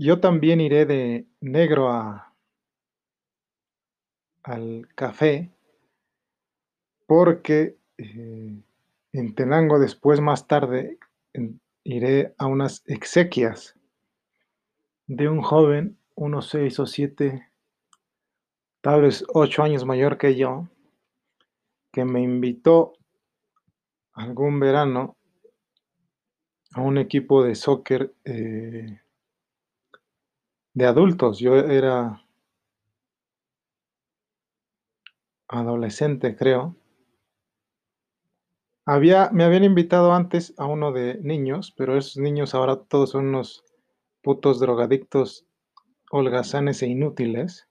Yo también iré de negro a al café porque, eh, en Tenango después, más tarde, iré a unas exequias de un joven, unos 6 o 7, tal vez 8 años mayor que yo, que me invitó algún verano a un equipo de soccer, eh de adultos. Yo era adolescente, creo. Había me habían invitado antes a uno de niños, pero esos niños ahora todos son unos putos drogadictos, holgazanes e inútiles.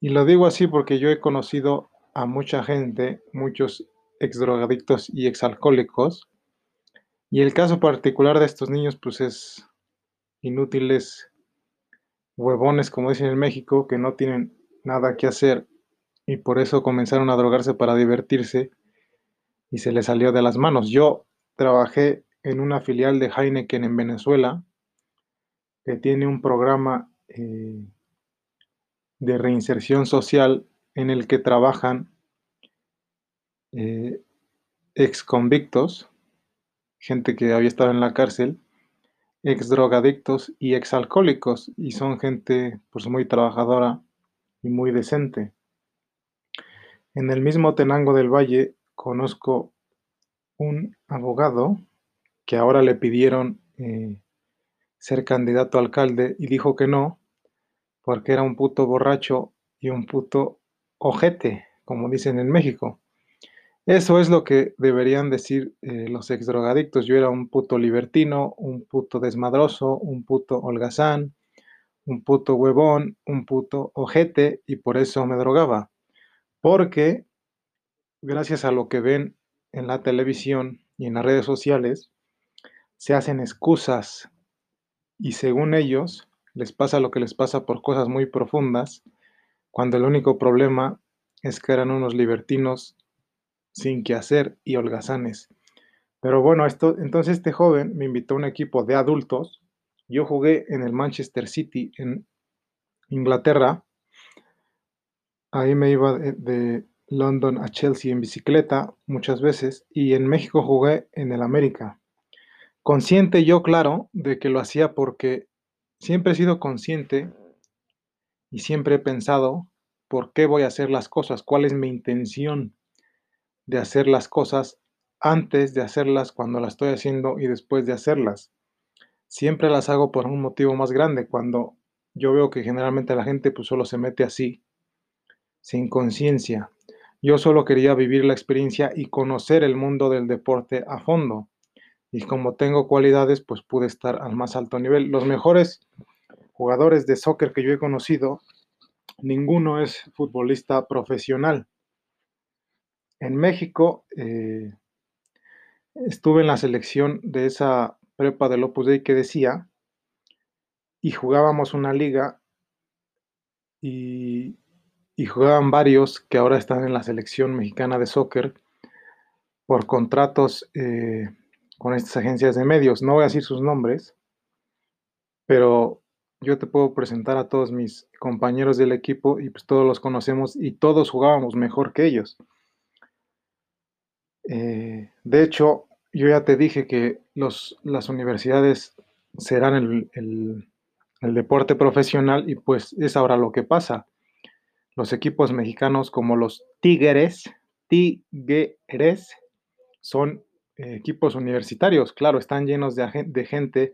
Y lo digo así porque yo he conocido a mucha gente, muchos exdrogadictos y exalcohólicos, y el caso particular de estos niños, pues, es inútiles, huevones, como dicen en México, que no tienen nada que hacer, y por eso comenzaron a drogarse para divertirse, y se les salió de las manos. Yo trabajé en una filial de Heineken en Venezuela, que tiene un programa, eh de reinserción social en el que trabajan eh, exconvictos, gente que había estado en la cárcel, exdrogadictos y exalcohólicos, y son gente, pues, muy trabajadora y muy decente. En el mismo Tenango del Valle conozco un abogado que ahora le pidieron, eh, ser candidato a alcalde y dijo que no, porque era un puto borracho y un puto ojete, como dicen en México. Eso es lo que deberían decir, eh, los exdrogadictos. Yo era un puto libertino, un puto desmadroso, un puto holgazán, un puto huevón, un puto ojete, y por eso me drogaba. Porque gracias a lo que ven en la televisión y en las redes sociales, se hacen excusas, y según ellos, les pasa lo que les pasa por cosas muy profundas, cuando el único problema es que eran unos libertinos sin qué hacer y holgazanes. Pero bueno, esto entonces este joven me invitó a un equipo de adultos. Yo jugué en el Manchester City en Inglaterra. Ahí me iba de de London a Chelsea en bicicleta muchas veces, y en México jugué en el América. Consciente yo, claro, de que lo hacía porque siempre he sido consciente y siempre he pensado, ¿por qué voy a hacer las cosas? ¿Cuál es mi intención de hacer las cosas antes de hacerlas, cuando las estoy haciendo y después de hacerlas? Siempre las hago por un motivo más grande, cuando yo veo que generalmente la gente, pues, solo se mete así, sin conciencia. Yo solo quería vivir la experiencia y conocer el mundo del deporte a fondo. Y como tengo cualidades, pues, pude estar al más alto nivel. Los mejores jugadores de soccer que yo he conocido, ninguno es futbolista profesional. En México, eh estuve en la selección de esa prepa del Opus Dei que decía y jugábamos una liga y y jugaban varios que ahora están en la selección mexicana de soccer por contratos, eh, con estas agencias de medios. No voy a decir sus nombres pero yo te puedo presentar a todos mis compañeros del equipo y, pues, todos los conocemos y todos jugábamos mejor que ellos. Eh, de hecho, yo ya te dije que las universidades serán el deporte profesional y, pues, es ahora lo que pasa. Los equipos mexicanos como los Tigres, Tigres, son equipos universitarios. Claro, están llenos de de gente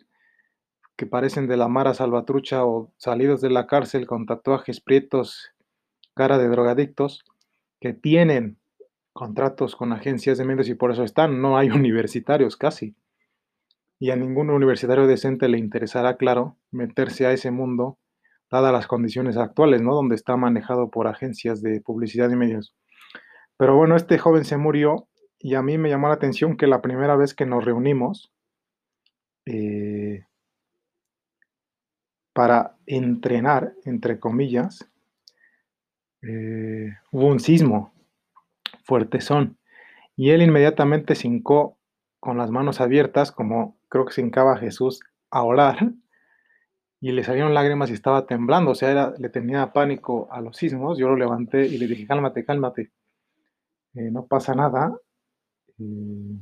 que parecen de la Mara Salvatrucha o salidos de la cárcel con tatuajes prietos, cara de drogadictos, que tienen contratos con agencias de medios y por eso están, no hay universitarios casi. Y a ningún universitario decente le interesará, claro, meterse a ese mundo, dadas las condiciones actuales, ¿no? Donde está manejado por agencias de publicidad y medios. Pero bueno, este joven se murió y a mí me llamó la atención que la primera vez que nos reunimos eh para "entrenar", entre comillas, eh, hubo un sismo fuertezón, y él inmediatamente se hincó con las manos abiertas, como creo que se hincaba Jesús a orar, y le salieron lágrimas y estaba temblando, o sea, era, le tenía pánico a los sismos. Yo lo levanté y le dije, cálmate, cálmate, eh, no pasa nada. Y,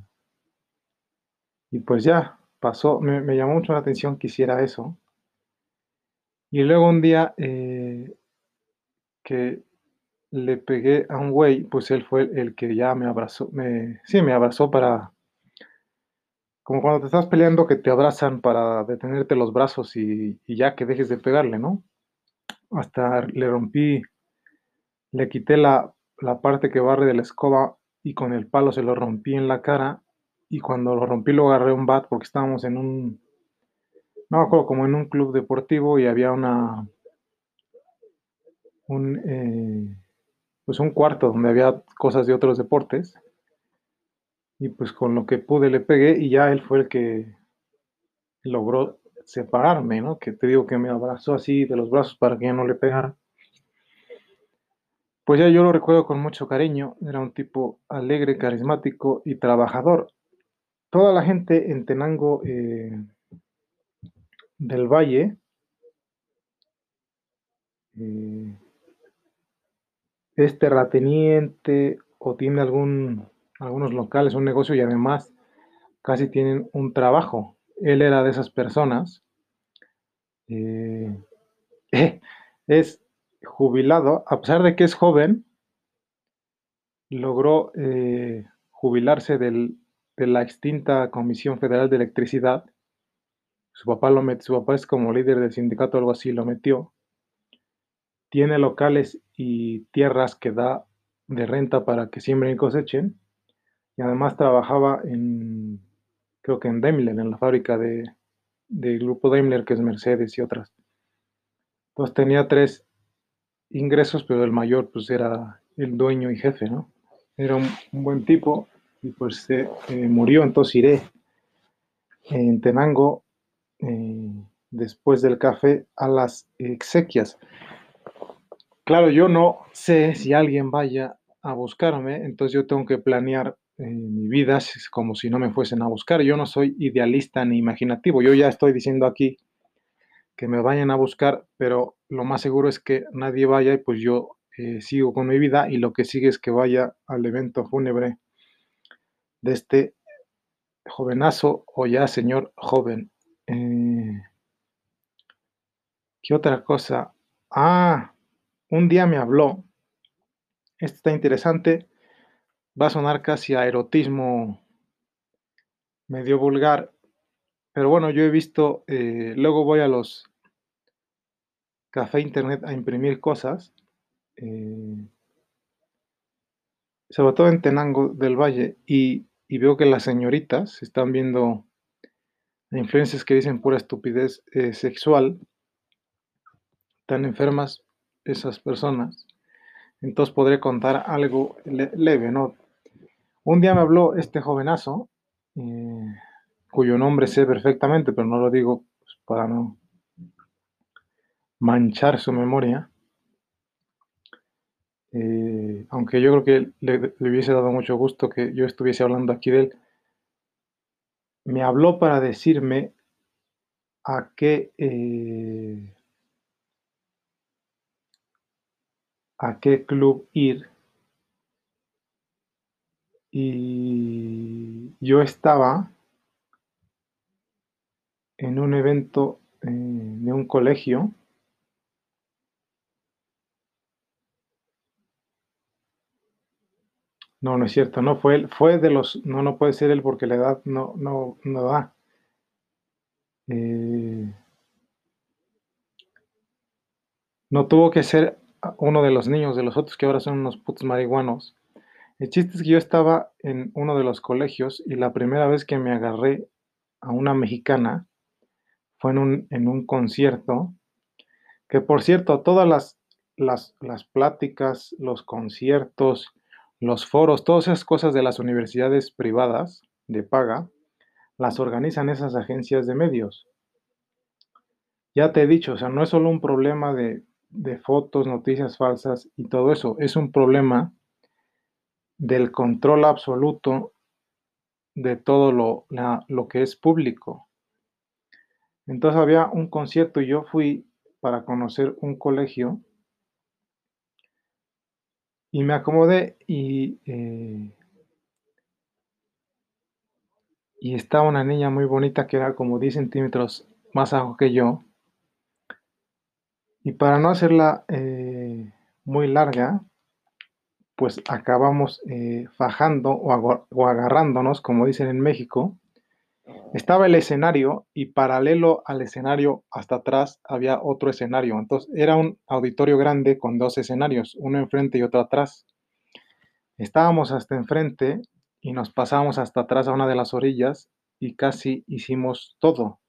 pues ya, pasó, me, me, llamó mucho la atención que hiciera eso. Y luego un día eh, que le pegué a un güey, pues él fue el, que ya me abrazó, me, sí, me abrazó para, como cuando te estás peleando que te abrazan para detenerte los brazos y, ya que dejes de pegarle, ¿no? Hasta le rompí, le quité la, parte que barre de la escoba y con el palo se lo rompí en la cara y cuando lo rompí lo agarré un bat porque estábamos en un, no me acuerdo, como en un club deportivo y había una, un, eh, pues un cuarto donde había cosas de otros deportes y pues con lo que pude le pegué y ya él fue el que logró separarme, ¿no? Que te digo que me abrazó así de los brazos para que ya no le pegara. Pues ya yo lo recuerdo con mucho cariño, era un tipo alegre, carismático y trabajador. Toda la gente en Tenango eh, del Valle eh, es terrateniente o tiene algún algunos locales, un negocio y además casi tienen un trabajo. Él era de esas personas. Eh, es jubilado, a pesar de que es joven, logró eh, jubilarse de la extinta Comisión Federal de Electricidad. Su papá, lo met, su papá es como líder del sindicato, algo así, lo metió. Tiene locales y tierras que da de renta para que siembren y cosechen y además trabajaba en, creo que en Daimler, en la fábrica de, del grupo Daimler, que es Mercedes y otras. Entonces tenía tres ingresos, pero el mayor pues era el dueño y jefe, ¿no? Era un, buen tipo y pues se eh, murió, entonces iré en Tenango eh, después del café a las exequias. Claro, yo no sé si alguien vaya a buscarme, entonces yo tengo que planear mi vida como si no me fuesen a buscar. Yo no soy idealista ni imaginativo. Yo ya estoy diciendo aquí que me vayan a buscar, pero lo más seguro es que nadie vaya y pues yo eh, sigo con mi vida y lo que sigue es que vaya al evento fúnebre de este jovenazo o ya señor joven. Eh, ¿Qué otra cosa? Ah, un día me habló. Esto está interesante va a sonar casi a erotismo medio vulgar, pero bueno, yo he visto, eh, luego voy a los café internet a imprimir cosas, eh, sobre todo en Tenango del Valle, y, veo que las señoritas están viendo influencias que dicen pura estupidez eh, sexual, tan enfermas esas personas. Entonces podré contar algo leve, ¿no? Un día me habló este jovenazo, eh, cuyo nombre sé perfectamente, pero no lo digo pues, para no manchar su memoria. Eh, aunque yo creo que le, hubiese dado mucho gusto que yo estuviese hablando aquí de él, me habló para decirme a qué, eh, a qué club ir y yo estaba en un evento eh, de un colegio No, no es cierto, no fue él, fue de los, no, no puede ser él porque la edad no, no, no da. Eh, no tuvo que ser uno de los niños de los otros que ahora son unos putos marihuanos. El chiste es que yo estaba en uno de los colegios y la primera vez que me agarré a una mexicana fue en un, en un concierto, que por cierto, todas las, las, las pláticas, los conciertos, los foros, todas esas cosas de las universidades privadas de paga, las organizan esas agencias de medios. Ya te he dicho, o sea, no es solo un problema de, de fotos, noticias falsas y todo eso, es un problema del control absoluto de todo lo, lo que es público. Entonces había un concierto y yo fui para conocer un colegio y me acomodé y, eh, y estaba una niña muy bonita que era como 10 centímetros más bajo que yo. Y para no hacerla eh, muy larga, pues acabamos eh, fajando o, o agarrándonos, como dicen en México. Estaba el escenario y paralelo al escenario hasta atrás había otro escenario. Entonces era un auditorio grande con dos escenarios, uno enfrente y otro atrás. Estábamos hasta enfrente y nos pasamos hasta atrás a una de las orillas y casi hicimos todo.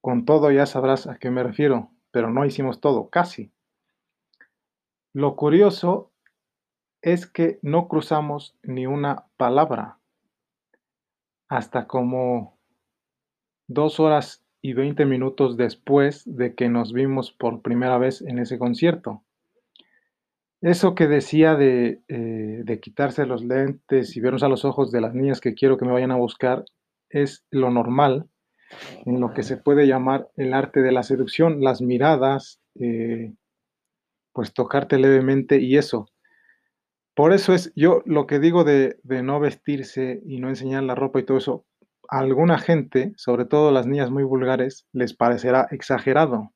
Con todo ya sabrás a qué me refiero, pero no hicimos todo, casi. Lo curioso es que no cruzamos ni una palabra hasta como dos horas y veinte minutos después de que nos vimos por primera vez en ese concierto. Eso que decía de, eh, de quitarse los lentes y vernos a los ojos de las niñas que quiero que me vayan a buscar es lo normal en lo que se puede llamar el arte de la seducción, las miradas, eh, pues tocarte levemente y eso. Por eso es yo lo que digo de, no vestirse y no enseñar la ropa y todo eso, a alguna gente, sobre todo las niñas muy vulgares, les parecerá exagerado.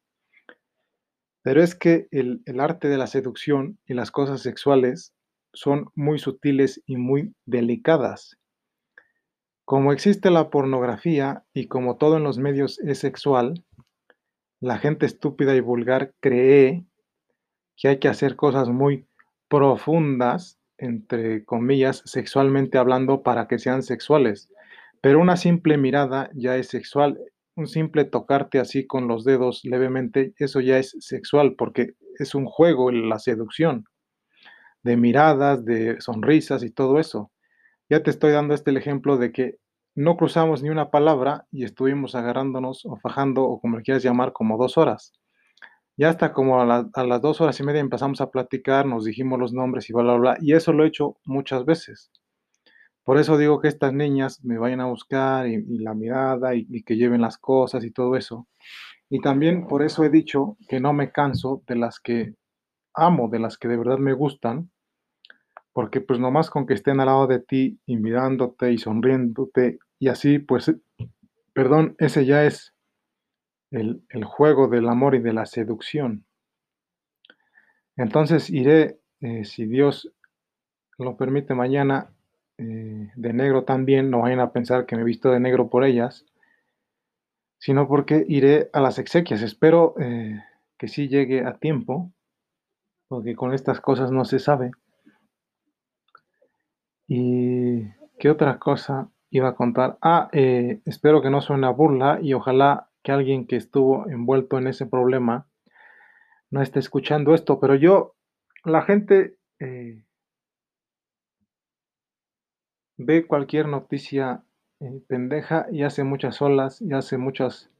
Pero es que el arte de la seducción y las cosas sexuales son muy sutiles y muy delicadas. Como existe la pornografía y como todo en los medios es sexual, la gente estúpida y vulgar cree que hay que hacer cosas muy profundas, entre comillas, sexualmente hablando, para que sean sexuales. Pero una simple mirada ya es sexual. Un simple tocarte así con los dedos levemente, eso ya es sexual, porque es un juego la seducción, de miradas, de sonrisas y todo eso. Ya te estoy dando este ejemplo de que no cruzamos ni una palabra y estuvimos agarrándonos o fajando o como le quieras llamar como dos horas. Ya hasta como a, la- a las dos horas y media empezamos a platicar, nos dijimos los nombres y bla, bla, bla. Y eso lo he hecho muchas veces. Por eso digo que estas niñas me vayan a buscar y, y la mirada y, y que lleven las cosas y todo eso. Y también por eso he dicho que no me canso de las que amo, de las que de verdad me gustan, porque pues nomás con que estén al lado de ti y mirándote y sonriéndote y así, pues, eh, perdón, ese ya es el, el juego del amor y de la seducción. Entonces iré, eh, si Dios lo permite, mañana eh, de negro también, no vayan a pensar que me he visto de negro por ellas, sino porque iré a las exequias. Espero que sí llegue a tiempo, porque con estas cosas no se sabe. ¿Y qué otra cosa iba a contar? Ah, eh, espero que no suene a burla y ojalá que alguien que estuvo envuelto en ese problema no esté escuchando esto, pero yo, la gente eh, ve cualquier noticia eh, pendeja y hace muchas olas y hace muchos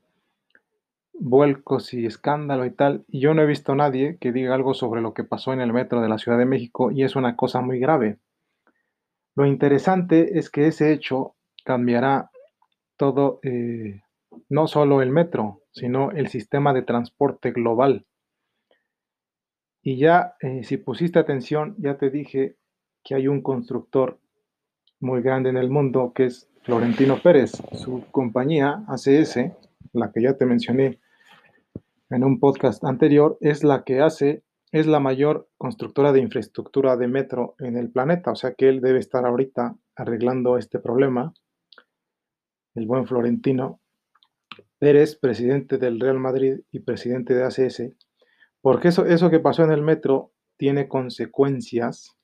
vuelcos y escándalo y tal, y yo no he visto a nadie que diga algo sobre lo que pasó en el metro de la Ciudad de México y es una cosa muy grave. Lo interesante es que ese hecho cambiará todo, eh, no solo el metro, sino el sistema de transporte global. Y ya, eh, si pusiste atención, ya te dije que hay un constructor muy grande en el mundo que es Florentino Pérez. Su compañía, ACS, la que ya te mencioné en un podcast anterior, es la que hace, es la mayor constructora de infraestructura de metro en el planeta. O sea que él debe estar ahorita arreglando este problema. El buen Florentino Pérez, presidente del Real Madrid y presidente de ACS, porque eso, eso que pasó en el metro tiene consecuencias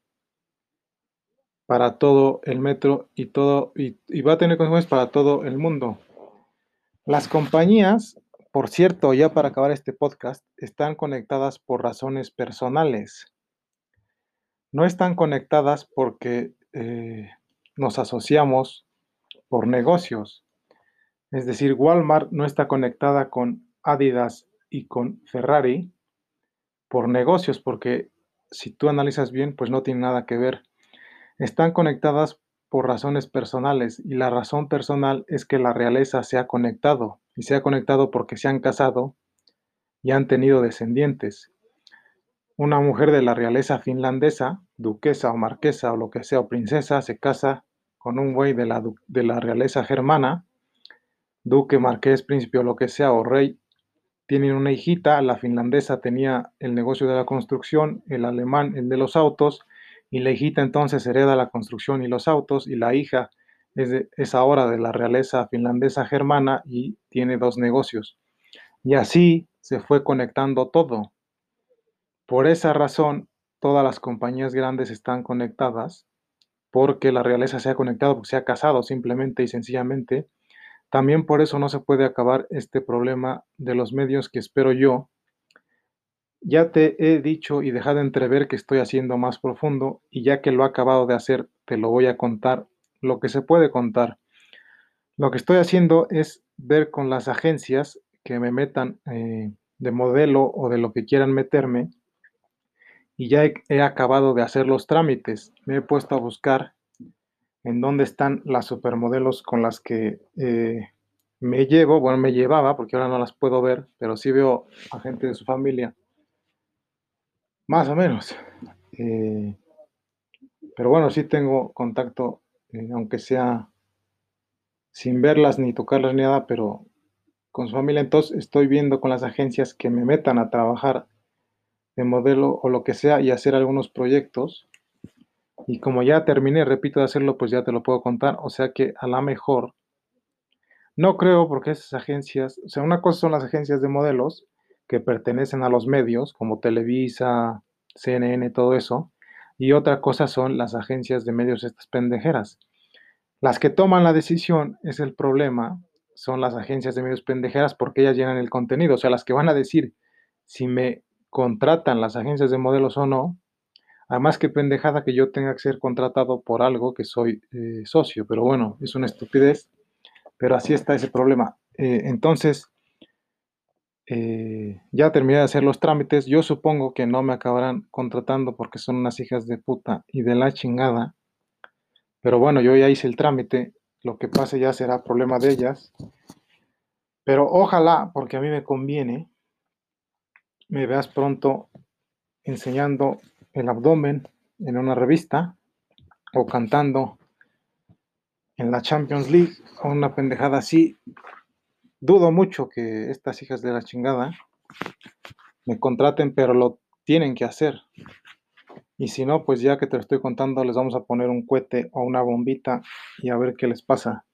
para todo el metro y todo y, y va a tener consecuencias para todo el mundo. Las compañías, por cierto, ya para acabar este podcast, están conectadas por razones personales. No están conectadas porque eh, nos asociamos por negocios. Es decir, Walmart no está conectada con Adidas y con Ferrari por negocios, porque si tú analizas bien, pues no tiene nada que ver. Están conectadas por razones personales y la razón personal es que la realeza se ha conectado. Y se ha conectado porque se han casado y han tenido descendientes. Una mujer de la realeza finlandesa, duquesa o marquesa o lo que sea, o princesa, se casa con un güey de la, de la realeza germana, duque, marqués, príncipe o lo que sea, o rey, tienen una hijita, la finlandesa tenía el negocio de la construcción, el alemán el de los autos, y la hijita entonces hereda la construcción y los autos, y la hija es, ahora de la realeza finlandesa germana y tiene dos negocios. Y así se fue conectando todo. Por esa razón, todas las compañías grandes están conectadas, porque la realeza se ha conectado, porque se ha casado simplemente y sencillamente, también por eso no se puede acabar este problema de los medios que espero yo. Ya te he dicho y dejado entrever que estoy haciendo más profundo y ya que lo he acabado de hacer, te lo voy a contar lo que se puede contar. Lo que estoy haciendo es ver con las agencias que me metan eh, de modelo o de lo que quieran meterme y ya he, acabado de hacer los trámites. Me he puesto a buscar en dónde están las supermodelos con las que eh, me llevo, bueno, me llevaba, porque ahora no las puedo ver, pero sí veo a gente de su familia, más o menos. Eh, pero bueno, sí tengo contacto, eh, aunque sea sin verlas ni tocarlas ni nada, pero con su familia. Entonces estoy viendo con las agencias que me metan a trabajar de modelo o lo que sea y hacer algunos proyectos y como ya terminé, repito, de hacerlo, pues ya te lo puedo contar. O sea que a la mejor, no creo porque esas agencias, o sea, una cosa son las agencias de modelos que pertenecen a los medios, como Televisa, CNN, todo eso. Y otra cosa son las agencias de medios, estas pendejeras. Las que toman la decisión es el problema, son las agencias de medios pendejeras porque ellas llenan el contenido. O sea, las que van a decir si me contratan las agencias de modelos o no, Además, qué pendejada que yo tenga que ser contratado por algo que soy eh, socio, pero bueno, es una estupidez, pero así está ese problema. Eh, entonces, eh, ya terminé de hacer los trámites, yo supongo que no me acabarán contratando porque son unas hijas de puta y de la chingada, pero bueno, yo ya hice el trámite, lo que pase ya será problema de ellas, pero ojalá, porque a mí me conviene, me veas pronto enseñando el abdomen en una revista o cantando en la Champions League o una pendejada así, dudo mucho que estas hijas de la chingada me contraten, pero lo tienen que hacer. Y si no, pues ya que te lo estoy contando, les vamos a poner un cohete o una bombita y a ver qué les pasa.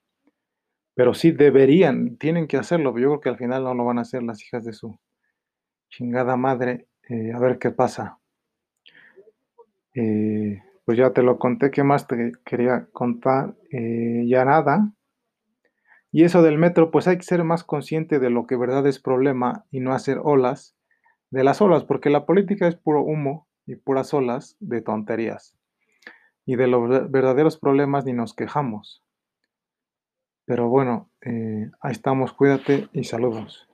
Pero sí deberían, tienen que hacerlo. Yo creo que al final no lo van a hacer las hijas de su chingada madre. Eh, a ver qué pasa. Eh, pues ya te lo conté, ¿qué más te quería contar? Eh, ya nada. Y eso del metro, pues hay que ser más consciente de lo que verdad es problema y no hacer olas de las olas, porque la política es puro humo y puras olas de tonterías. Y de los verdaderos problemas ni nos quejamos. Pero bueno, eh, ahí estamos, cuídate y saludos.